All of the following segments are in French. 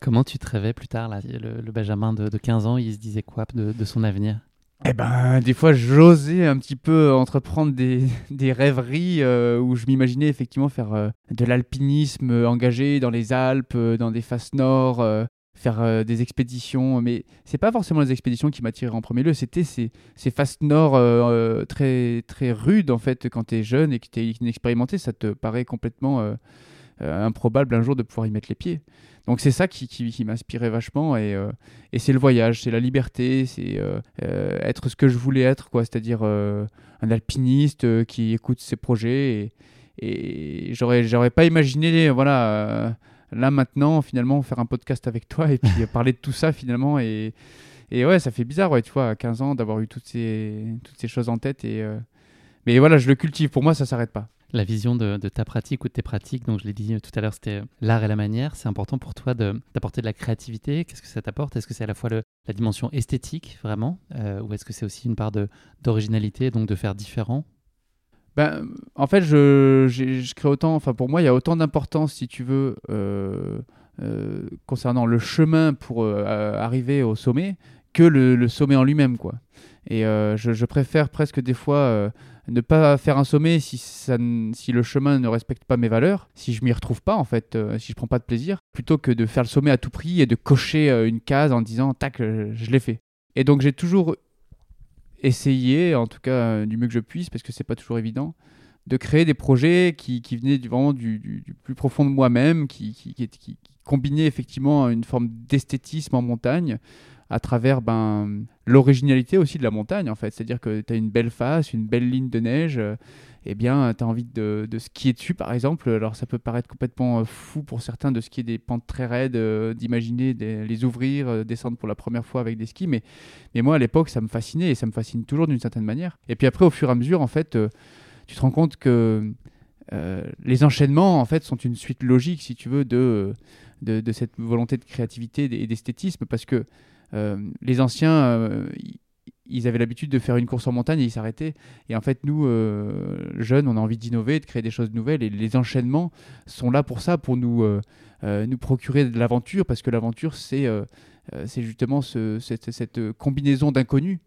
Comment tu te rêvais plus tard, là, le, Benjamin de, 15 ans, il se disait quoi de, son avenir? Eh ben, des fois, j'osais un petit peu entreprendre des, rêveries euh, où je m'imaginais effectivement faire euh, de l'alpinisme engagé dans les Alpes, euh, dans des faces nord, faire des expéditions. Mais c'est pas forcément les expéditions qui m'attiraient en premier lieu, c'était ces, ces faces nord très, très rudes en fait quand tu es jeune et que tu es inexpérimenté. Ça te paraît complètement improbable un jour de pouvoir y mettre les pieds. Donc c'est ça qui, qui, m'inspirait vachement et, euh, et c'est le voyage, c'est la liberté, c'est euh, euh, être ce que je voulais être, quoi, c'est-à-dire un alpiniste qui écoute ses projets et, et j'aurais, j'aurais pas imaginé, voilà, là maintenant finalement faire un podcast avec toi et puis parler de tout ça finalement et, et ouais, ça fait bizarre, ouais, tu vois, à 15 ans d'avoir eu toutes ces, toutes ces choses en tête et mais voilà, je le cultive. Pour moi, ça s'arrête pas la vision de, ta pratique ou de tes pratiques. Donc, je l'ai dit tout à l'heure, c'était l'art et la manière. C'est important pour toi d'apporter de, la créativité. Qu'est-ce que ça t'apporte? Est-ce que c'est à la fois la dimension esthétique, vraiment euh, Ou est-ce que c'est aussi une part d'originalité, donc de faire différent? Ben, en fait, je, crée autant, enfin pour moi, il y a autant d'importance, si tu veux, euh, euh, concernant le chemin pour arriver au sommet que le, sommet en lui-même, quoi. Et je, préfère presque des fois ne pas faire un sommet si, le chemin ne respecte pas mes valeurs, si je m'y retrouve pas en fait, euh, si je prends pas de plaisir, plutôt que de faire le sommet à tout prix et de cocher euh, une case en disant tac, euh, je, l'ai fait. Et donc j'ai toujours essayé, en tout cas du mieux que je puisse, parce que c'est pas toujours évident, de créer des projets qui, qui venaient vraiment du, plus profond de moi-même, qui, qui, qui, combinaient effectivement une forme d'esthétisme en montagne à travers ben, l'originalité aussi de la montagne, en fait. C'est-à-dire que tu as une belle face, une belle ligne de neige, et euh, eh bien, tu as envie de, de, skier dessus, par exemple. Alors, ça peut paraître complètement euh, fou pour certains de skier des pentes très raides, euh, d'imaginer les ouvrir, descendre pour la première fois avec des skis, mais, mais moi, à l'époque, ça me fascinait, et ça me fascine toujours d'une certaine manière. Et puis après, au fur et à mesure, en fait, tu te rends compte que les enchaînements, en fait, sont une suite logique, si tu veux, de, de, cette volonté de créativité et d'esthétisme, parce que euh, les anciens, euh, ils avaient l'habitude de faire une course en montagne et ils s'arrêtaient. Et en fait, nous, euh, jeunes, on a envie d'innover, de créer des choses nouvelles. Et les enchaînements sont là pour ça, pour nous, nous procurer de l'aventure, parce que l'aventure, c'est c'est justement cette, combinaison d'inconnus.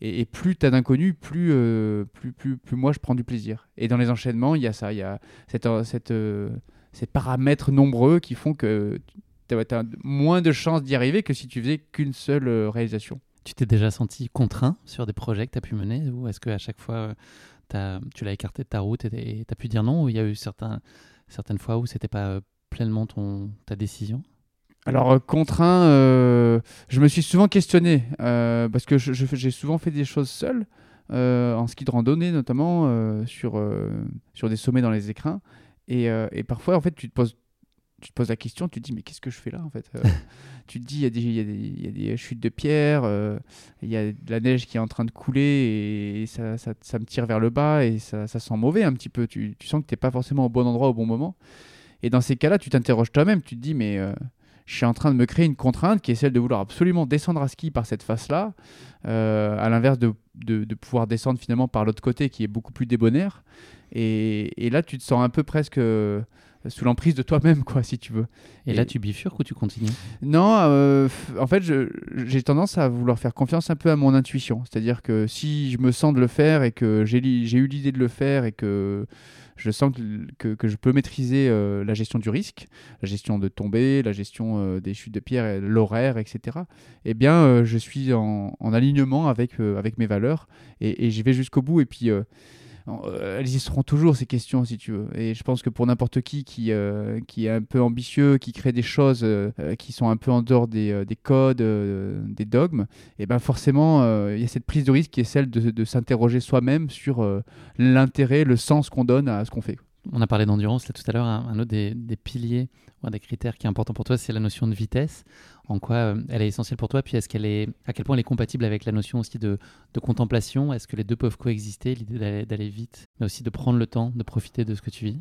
Et, plus tu as d'inconnus, plus, plus, plus, plus, moi je prends du plaisir. Et dans les enchaînements, il y a ça, il y a cette, cette, ces paramètres nombreux qui font que tu as, moins de chances d'y arriver que si tu faisais qu'une seule euh, réalisation. Tu t'es déjà senti contraint sur des projets que tu as pu mener ou est-ce qu'à chaque fois euh, tu l'as écarté de ta route et tu as pu dire non ou il y a eu certaines fois où c'était pas euh, pleinement ton, ta décision? Alors contraint, je me suis souvent questionné parce que j'ai souvent fait des choses seul, en ski de randonnée notamment sur, sur des sommets dans les écrins. Et, et, parfois, en fait, tu te poses tu te poses la question, tu te dis mais qu'est-ce que je fais là en fait euh, Tu te dis il y, y, y, a des chutes de pierre, euh, il y a de la neige qui est en train de couler et, ça, ça, ça, me tire vers le bas et ça, ça sent mauvais un petit peu. Tu, tu sens que tu n'es pas forcément au bon endroit au bon moment. Et dans ces cas-là, tu t'interroges toi-même, tu te dis mais euh, je suis en train de me créer une contrainte qui est celle de vouloir absolument descendre à ski par cette face-là, à l'inverse de, de, de, pouvoir descendre finalement par l'autre côté qui est beaucoup plus débonnaire. Et, et, là, tu te sens un peu presque sous l'emprise de toi-même, quoi, si tu veux. Et, là, tu bifurques ou tu continues? Non, euh, en fait, j'ai tendance à vouloir faire confiance un peu à mon intuition. C'est-à-dire que si je me sens de le faire et que j'ai eu l'idée de le faire et que je sens que, que, je peux maîtriser euh, la gestion du risque, la gestion de tomber, la gestion euh, des chutes de pierre, l'horaire, etc., eh bien, je suis en, alignement avec, avec mes valeurs et, et j'y vais jusqu'au bout. Et puis, euh, elles y seront toujours ces questions si tu veux. Et je pense que pour n'importe qui qui, euh, qui est un peu ambitieux, qui crée des choses euh, qui sont un peu en dehors des, des codes, des dogmes, et eh ben forcément il y a cette prise de risque qui est celle de s'interroger soi-même sur l'intérêt, le sens qu'on donne à ce qu'on fait. On a parlé d'endurance là tout à l'heure. Un, autre des, piliers, ou des critères qui est important pour toi, c'est la notion de vitesse. en quoi euh, elle est essentielle pour toi Puis est-ce à quel point elle est compatible avec la notion aussi de, contemplation? Est-ce que les deux peuvent coexister L'idée d'aller vite, mais aussi de prendre le temps, de profiter de ce que tu vis?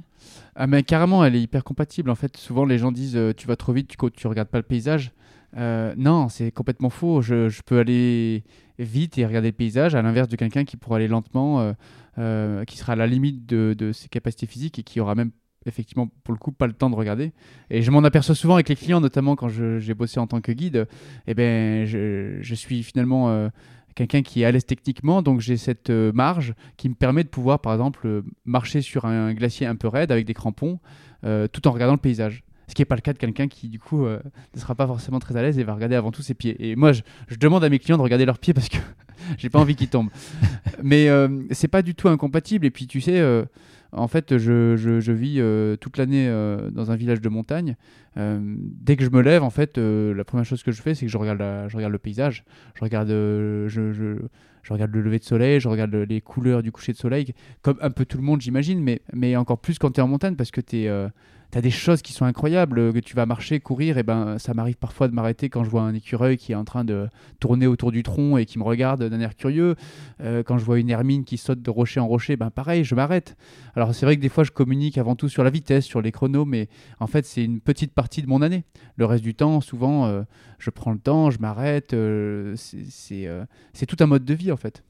Ah mais carrément, elle est hyper compatible. En fait, souvent les gens disent tu vas trop vite, tu, tu regardes pas le paysage. Non, c'est complètement faux. Je, peux aller vite et regarder le paysage, à l'inverse de quelqu'un qui pourra aller lentement, qui sera à la limite de, ses capacités physiques et qui aura même effectivement pour le coup pas le temps de regarder. Et je m'en aperçois souvent avec les clients notamment quand j'ai bossé en tant que guide. Et eh ben je, suis finalement euh, quelqu'un qui est à l'aise techniquement donc j'ai cette euh, marge qui me permet de pouvoir par exemple euh, marcher sur un, glacier un peu raide avec des crampons tout en regardant le paysage ce qui n'est pas le cas de quelqu'un qui du coup ne sera pas forcément très à l'aise et va regarder avant tout ses pieds et moi je, je demande à mes clients de regarder leurs pieds parce que j'ai pas envie qu'ils tombent mais c'est pas du tout incompatible et puis tu sais en fait, je, vis euh, toute l'année euh, dans un village de montagne. Euh, dès que je me lève, en fait, la première chose que je fais, c'est que je regarde, je regarde le paysage. Je regarde, je, je, regarde le lever de soleil, je regarde les couleurs du coucher de soleil, comme un peu tout le monde, j'imagine, mais, mais encore plus quand tu es en montagne parce que tu tu as des choses qui sont incroyables, que tu vas marcher, courir, et ben ça m'arrive parfois de m'arrêter quand je vois un écureuil qui est en train de tourner autour du tronc et qui me regarde d'un air curieux. Euh, quand je vois une hermine qui saute de rocher en rocher, ben pareil, je m'arrête. Alors c'est vrai que des fois je communique avant tout sur la vitesse, sur les chronos, mais en fait c'est une petite partie de mon année. Le reste du temps, souvent, euh, je prends le temps, je m'arrête. Euh, c'est tout un mode de en fait.